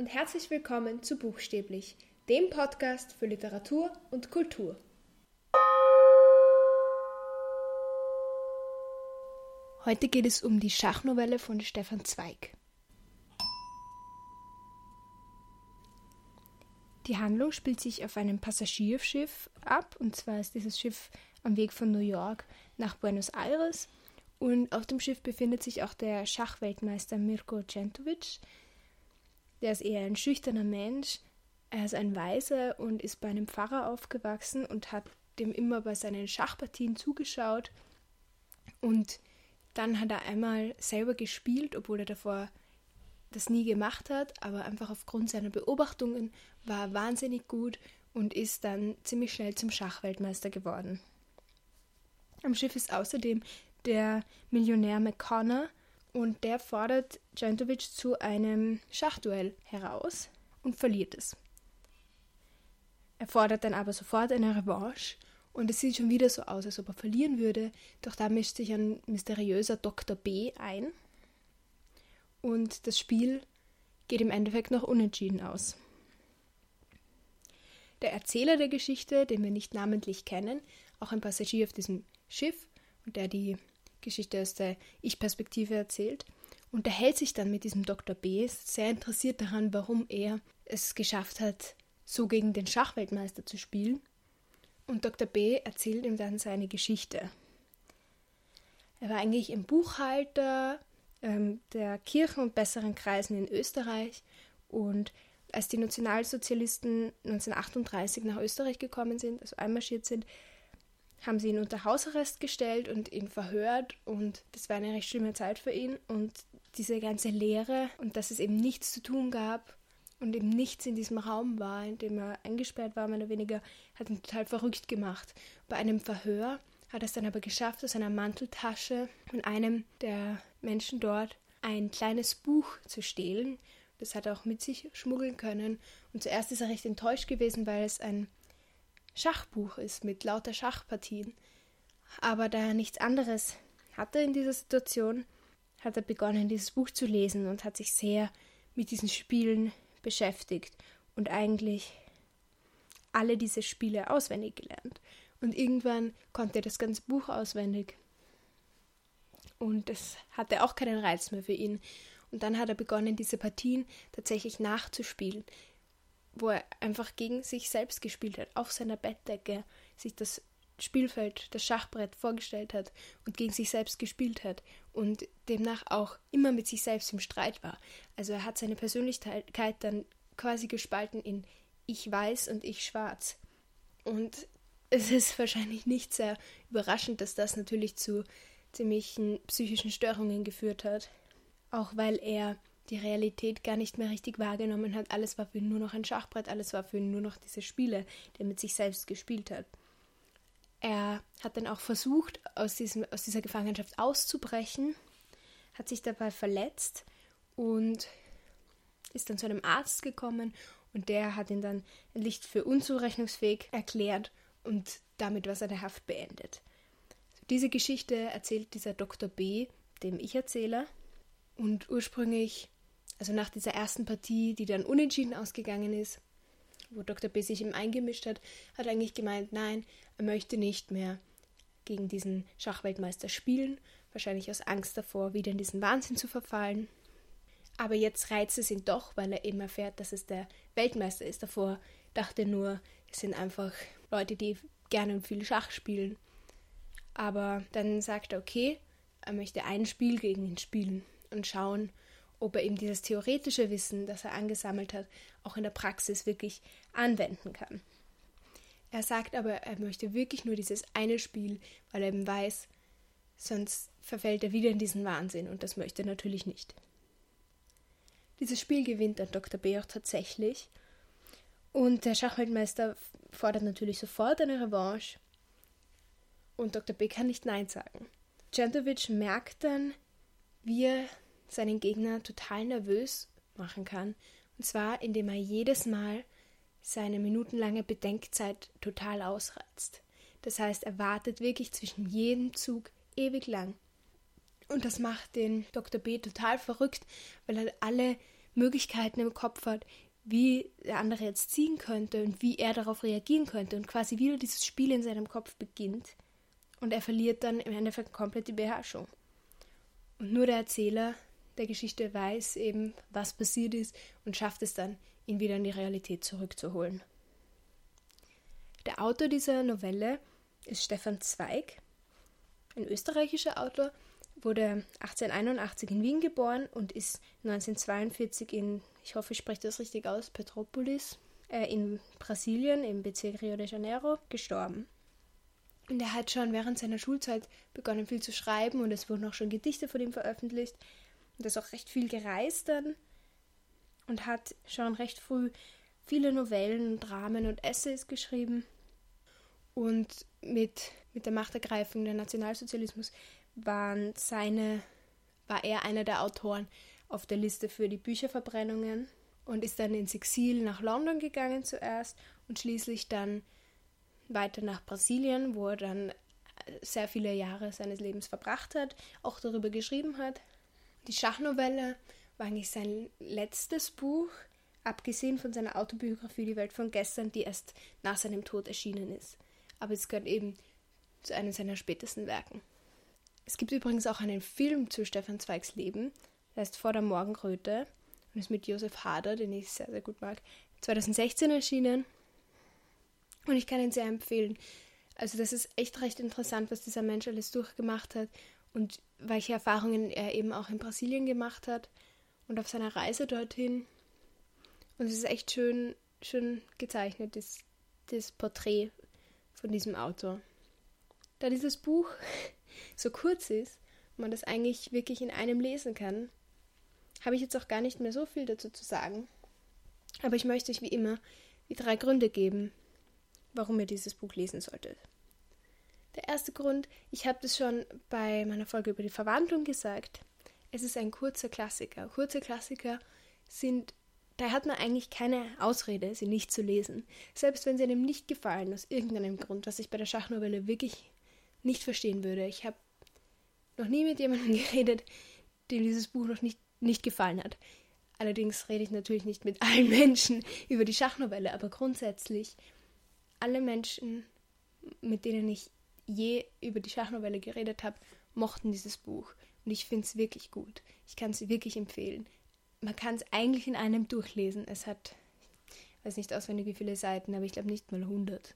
und herzlich willkommen zu Buchstäblich, dem Podcast für Literatur und Kultur. Heute geht es um die Schachnovelle von Stefan Zweig. Die Handlung spielt sich auf einem Passagierschiff ab, und zwar ist dieses Schiff am Weg von New York nach Buenos Aires. Und auf dem Schiff befindet sich auch der Schachweltmeister Mirko Centovic. Der ist eher ein schüchterner Mensch. Er ist ein Weiser und ist bei einem Pfarrer aufgewachsen und hat dem immer bei seinen Schachpartien zugeschaut. Und dann hat er einmal selber gespielt, obwohl er davor das nie gemacht hat, aber einfach aufgrund seiner Beobachtungen war wahnsinnig gut und ist dann ziemlich schnell zum Schachweltmeister geworden. Am Schiff ist außerdem der Millionär McConnor und der fordert Jantovic zu einem Schachduell heraus und verliert es. Er fordert dann aber sofort eine Revanche und es sieht schon wieder so aus, als ob er verlieren würde, doch da mischt sich ein mysteriöser Dr. B ein und das Spiel geht im Endeffekt noch unentschieden aus. Der Erzähler der Geschichte, den wir nicht namentlich kennen, auch ein Passagier auf diesem Schiff und der die Geschichte aus der Ich-Perspektive erzählt, unterhält sich dann mit diesem Dr. B, sehr interessiert daran, warum er es geschafft hat, so gegen den Schachweltmeister zu spielen. Und Dr. B erzählt ihm dann seine Geschichte. Er war eigentlich ein Buchhalter, ähm, der Kirchen und besseren Kreisen in Österreich. Und als die Nationalsozialisten 1938 nach Österreich gekommen sind, also einmarschiert sind, haben sie ihn unter Hausarrest gestellt und ihn verhört. Und das war eine recht schlimme Zeit für ihn. Und diese ganze Lehre und dass es eben nichts zu tun gab und eben nichts in diesem Raum war, in dem er eingesperrt war, mehr oder weniger, hat ihn total verrückt gemacht. Bei einem Verhör hat es dann aber geschafft, aus einer Manteltasche von einem der Menschen dort ein kleines Buch zu stehlen. Das hat er auch mit sich schmuggeln können. Und zuerst ist er recht enttäuscht gewesen, weil es ein Schachbuch ist mit lauter Schachpartien. Aber da er nichts anderes hatte in dieser Situation, hat er begonnen, dieses Buch zu lesen und hat sich sehr mit diesen Spielen beschäftigt und eigentlich alle diese Spiele auswendig gelernt. Und irgendwann konnte er das ganze Buch auswendig. Und das hatte auch keinen Reiz mehr für ihn. Und dann hat er begonnen, diese Partien tatsächlich nachzuspielen, wo er einfach gegen sich selbst gespielt hat, auf seiner Bettdecke, sich das Spielfeld, das Schachbrett vorgestellt hat und gegen sich selbst gespielt hat und demnach auch immer mit sich selbst im Streit war. Also er hat seine Persönlichkeit dann quasi gespalten in ich weiß und ich schwarz. Und es ist wahrscheinlich nicht sehr überraschend, dass das natürlich zu ziemlichen psychischen Störungen geführt hat. Auch weil er die Realität gar nicht mehr richtig wahrgenommen hat. Alles war für ihn nur noch ein Schachbrett, alles war für ihn nur noch diese Spiele, die er mit sich selbst gespielt hat. Er hat dann auch versucht, aus, diesem, aus dieser Gefangenschaft auszubrechen, hat sich dabei verletzt und ist dann zu einem Arzt gekommen und der hat ihn dann endlich für unzurechnungsfähig erklärt und damit war seine Haft beendet. Diese Geschichte erzählt dieser Dr. B, dem ich erzähle. Und ursprünglich, also nach dieser ersten Partie, die dann unentschieden ausgegangen ist, wo Dr. B sich ihm eingemischt hat, hat er eigentlich gemeint, nein, er möchte nicht mehr gegen diesen Schachweltmeister spielen, wahrscheinlich aus Angst davor, wieder in diesen Wahnsinn zu verfallen. Aber jetzt reizt es ihn doch, weil er eben erfährt, dass es der Weltmeister ist. Davor dachte er nur, es sind einfach Leute, die gerne und viel Schach spielen. Aber dann sagt er, okay, er möchte ein Spiel gegen ihn spielen und schauen, ob er eben dieses theoretische Wissen, das er angesammelt hat, auch in der Praxis wirklich anwenden kann. Er sagt aber, er möchte wirklich nur dieses eine Spiel, weil er eben weiß, sonst verfällt er wieder in diesen Wahnsinn und das möchte er natürlich nicht. Dieses Spiel gewinnt dann Dr. B auch tatsächlich und der Schachweltmeister fordert natürlich sofort eine Revanche. Und Dr. B kann nicht Nein sagen. Centovic merkt dann, wie er seinen Gegner total nervös machen kann. Und zwar, indem er jedes Mal seine minutenlange Bedenkzeit total ausreizt. Das heißt, er wartet wirklich zwischen jedem Zug ewig lang. Und das macht den Dr. B total verrückt, weil er alle Möglichkeiten im Kopf hat, wie der andere jetzt ziehen könnte und wie er darauf reagieren könnte und quasi wieder dieses Spiel in seinem Kopf beginnt und er verliert dann im Endeffekt komplett die Beherrschung. Und nur der Erzähler der Geschichte weiß eben, was passiert ist und schafft es dann, ihn wieder in die Realität zurückzuholen. Der Autor dieser Novelle ist Stefan Zweig, ein österreichischer Autor, wurde 1881 in Wien geboren und ist 1942 in, ich hoffe, ich spreche das richtig aus, Petropolis äh, in Brasilien im Bezirk Rio de Janeiro gestorben. Und er hat schon während seiner Schulzeit begonnen viel zu schreiben und es wurden auch schon Gedichte von ihm veröffentlicht. Und ist auch recht viel gereist dann und hat schon recht früh viele Novellen, Dramen und Essays geschrieben. Und mit, mit der Machtergreifung der Nationalsozialismus waren seine, war er einer der Autoren auf der Liste für die Bücherverbrennungen und ist dann ins Exil nach London gegangen zuerst und schließlich dann weiter nach Brasilien, wo er dann sehr viele Jahre seines Lebens verbracht hat, auch darüber geschrieben hat. Die Schachnovelle war eigentlich sein letztes Buch, abgesehen von seiner Autobiografie Die Welt von gestern, die erst nach seinem Tod erschienen ist. Aber es gehört eben zu einem seiner spätesten Werken. Es gibt übrigens auch einen Film zu Stefan Zweigs Leben, der heißt Vor der Morgenröte und ist mit Josef Hader, den ich sehr, sehr gut mag, 2016 erschienen. Und ich kann ihn sehr empfehlen. Also das ist echt recht interessant, was dieser Mensch alles durchgemacht hat und welche Erfahrungen er eben auch in Brasilien gemacht hat und auf seiner Reise dorthin. Und es ist echt schön, schön gezeichnet, das, das Porträt von diesem Autor. Da dieses Buch so kurz ist man das eigentlich wirklich in einem lesen kann, habe ich jetzt auch gar nicht mehr so viel dazu zu sagen. Aber ich möchte euch wie immer die drei Gründe geben, warum ihr dieses Buch lesen solltet. Der erste Grund, ich habe das schon bei meiner Folge über die Verwandlung gesagt, es ist ein kurzer Klassiker. Kurze Klassiker sind, da hat man eigentlich keine Ausrede, sie nicht zu lesen. Selbst wenn sie einem nicht gefallen, aus irgendeinem Grund, was ich bei der Schachnovelle wirklich nicht verstehen würde. Ich habe noch nie mit jemandem geredet, dem dieses Buch noch nicht, nicht gefallen hat. Allerdings rede ich natürlich nicht mit allen Menschen über die Schachnovelle, aber grundsätzlich alle Menschen, mit denen ich je über die Schachnovelle geredet habe, mochten dieses Buch. Und ich finde es wirklich gut. Ich kann es wirklich empfehlen. Man kann es eigentlich in einem durchlesen. Es hat, ich weiß nicht auswendig wie viele Seiten, aber ich glaube nicht mal 100.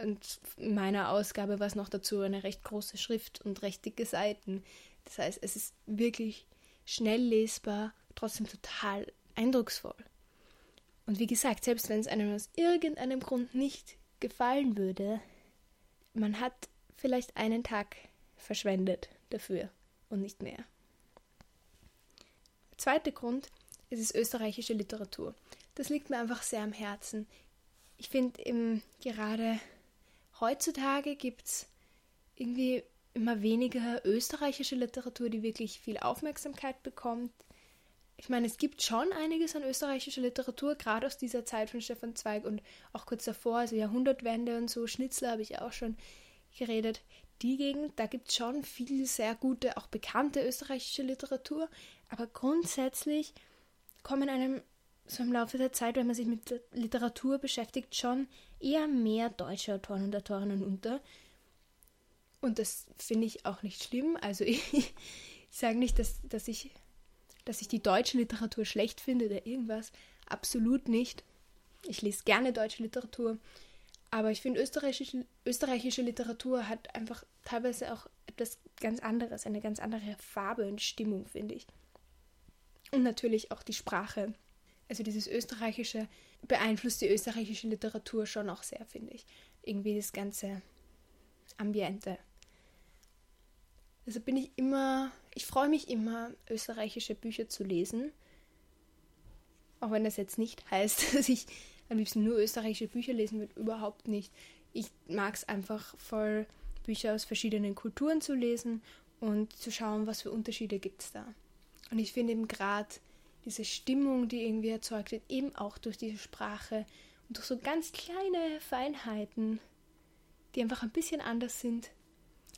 Und in meiner Ausgabe war es noch dazu eine recht große Schrift und recht dicke Seiten. Das heißt, es ist wirklich schnell lesbar, trotzdem total eindrucksvoll. Und wie gesagt, selbst wenn es einem aus irgendeinem Grund nicht gefallen würde, man hat vielleicht einen Tag verschwendet dafür und nicht mehr. Der zweite Grund ist es österreichische Literatur. Das liegt mir einfach sehr am Herzen. Ich finde, gerade heutzutage gibt es irgendwie immer weniger österreichische Literatur, die wirklich viel Aufmerksamkeit bekommt ich meine, es gibt schon einiges an österreichischer Literatur, gerade aus dieser Zeit von Stefan Zweig und auch kurz davor, also Jahrhundertwende und so, Schnitzler habe ich auch schon geredet. Die Gegend, da gibt es schon viel sehr gute, auch bekannte österreichische Literatur, aber grundsätzlich kommen einem so im Laufe der Zeit, wenn man sich mit Literatur beschäftigt, schon eher mehr deutsche Autoren und Autorinnen unter. Und das finde ich auch nicht schlimm. Also ich, ich sage nicht, dass, dass ich dass ich die deutsche Literatur schlecht finde oder irgendwas. Absolut nicht. Ich lese gerne deutsche Literatur. Aber ich finde, österreichische, österreichische Literatur hat einfach teilweise auch etwas ganz anderes, eine ganz andere Farbe und Stimmung, finde ich. Und natürlich auch die Sprache. Also dieses österreichische beeinflusst die österreichische Literatur schon auch sehr, finde ich. Irgendwie das ganze Ambiente. Also bin ich immer, ich freue mich immer, österreichische Bücher zu lesen. Auch wenn das jetzt nicht heißt, dass ich am liebsten nur österreichische Bücher lesen würde, überhaupt nicht. Ich mag es einfach voll, Bücher aus verschiedenen Kulturen zu lesen und zu schauen, was für Unterschiede gibt es da. Und ich finde eben gerade diese Stimmung, die irgendwie erzeugt wird, eben auch durch diese Sprache und durch so ganz kleine Feinheiten, die einfach ein bisschen anders sind,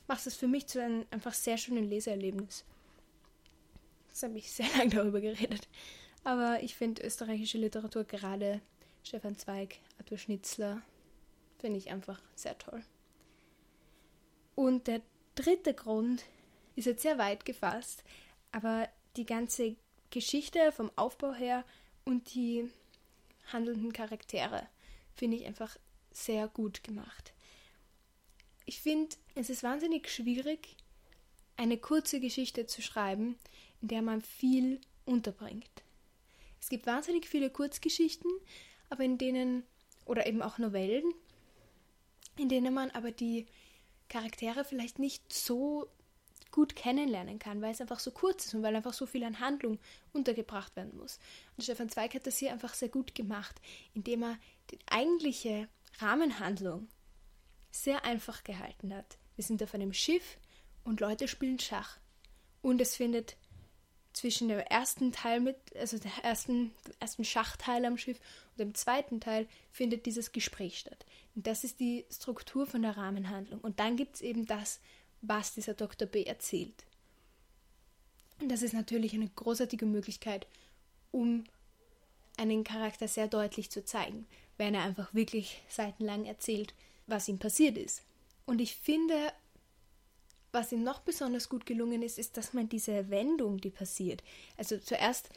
macht es für mich zu einem einfach sehr schönen Leseerlebnis. Jetzt habe ich sehr lange darüber geredet. Aber ich finde österreichische Literatur, gerade Stefan Zweig, Arthur Schnitzler, finde ich einfach sehr toll. Und der dritte Grund ist jetzt sehr weit gefasst, aber die ganze Geschichte vom Aufbau her und die handelnden Charaktere finde ich einfach sehr gut gemacht. Ich finde, es ist wahnsinnig schwierig, eine kurze Geschichte zu schreiben, in der man viel unterbringt. Es gibt wahnsinnig viele Kurzgeschichten, aber in denen, oder eben auch Novellen, in denen man aber die Charaktere vielleicht nicht so gut kennenlernen kann, weil es einfach so kurz ist und weil einfach so viel an Handlung untergebracht werden muss. Und Stefan Zweig hat das hier einfach sehr gut gemacht, indem er die eigentliche Rahmenhandlung sehr einfach gehalten hat. Wir sind auf einem Schiff und Leute spielen Schach. Und es findet zwischen dem ersten Teil mit, also der ersten, ersten Schachteil am Schiff und dem zweiten Teil findet dieses Gespräch statt. Und das ist die Struktur von der Rahmenhandlung. Und dann gibt es eben das, was dieser Dr. B erzählt. Und das ist natürlich eine großartige Möglichkeit, um einen Charakter sehr deutlich zu zeigen, wenn er einfach wirklich seitenlang erzählt, was ihm passiert ist. Und ich finde, was ihm noch besonders gut gelungen ist, ist, dass man diese Wendung, die passiert. Also zuerst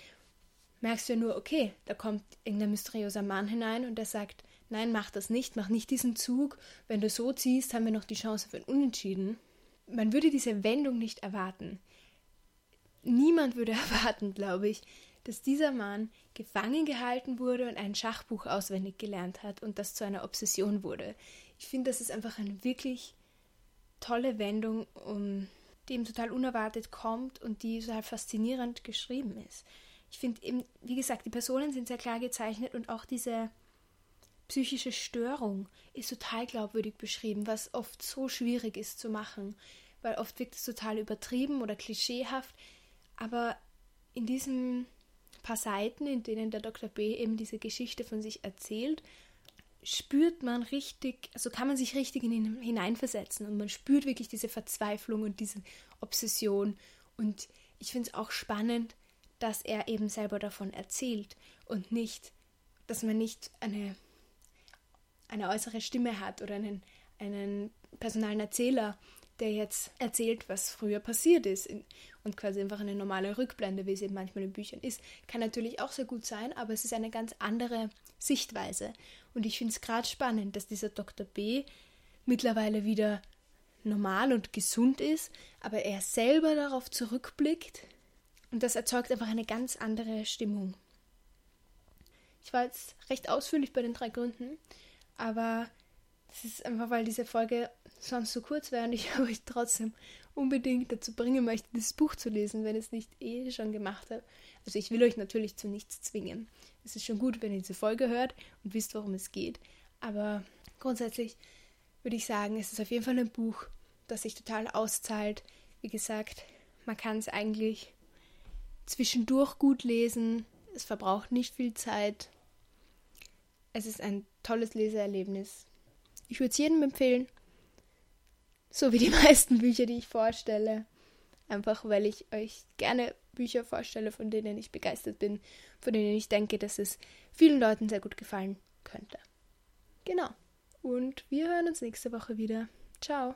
merkst du ja nur, okay, da kommt irgendein mysteriöser Mann hinein und der sagt, nein, mach das nicht, mach nicht diesen Zug. Wenn du so ziehst, haben wir noch die Chance für ein Unentschieden man würde diese Wendung nicht erwarten. Niemand würde erwarten, glaube ich, dass dieser Mann gefangen gehalten wurde und ein Schachbuch auswendig gelernt hat und das zu einer Obsession wurde. Ich finde, das ist einfach eine wirklich tolle Wendung, um, die ihm total unerwartet kommt und die total faszinierend geschrieben ist. Ich finde eben, wie gesagt, die Personen sind sehr klar gezeichnet und auch diese psychische Störung ist total glaubwürdig beschrieben, was oft so schwierig ist zu machen, weil oft wirkt es total übertrieben oder klischeehaft. Aber in diesen paar Seiten, in denen der Dr. B eben diese Geschichte von sich erzählt, spürt man richtig, also kann man sich richtig in ihn hineinversetzen und man spürt wirklich diese Verzweiflung und diese Obsession. Und ich finde es auch spannend, dass er eben selber davon erzählt und nicht, dass man nicht eine eine äußere Stimme hat oder einen, einen personalen Erzähler, der jetzt erzählt, was früher passiert ist und quasi einfach eine normale Rückblende, wie es eben manchmal in Büchern ist, kann natürlich auch sehr gut sein, aber es ist eine ganz andere Sichtweise. Und ich finde es gerade spannend, dass dieser Dr. B mittlerweile wieder normal und gesund ist, aber er selber darauf zurückblickt und das erzeugt einfach eine ganz andere Stimmung. Ich war jetzt recht ausführlich bei den drei Gründen aber das ist einfach, weil diese Folge sonst so kurz wäre und ich euch trotzdem unbedingt dazu bringen möchte, dieses Buch zu lesen, wenn es nicht eh schon gemacht habt. Also ich will euch natürlich zu nichts zwingen. Es ist schon gut, wenn ihr diese Folge hört und wisst, worum es geht. Aber grundsätzlich würde ich sagen, es ist auf jeden Fall ein Buch, das sich total auszahlt. Wie gesagt, man kann es eigentlich zwischendurch gut lesen. Es verbraucht nicht viel Zeit. Es ist ein tolles Leseerlebnis. Ich würde es jedem empfehlen. So wie die meisten Bücher, die ich vorstelle. Einfach weil ich euch gerne Bücher vorstelle, von denen ich begeistert bin, von denen ich denke, dass es vielen Leuten sehr gut gefallen könnte. Genau. Und wir hören uns nächste Woche wieder. Ciao.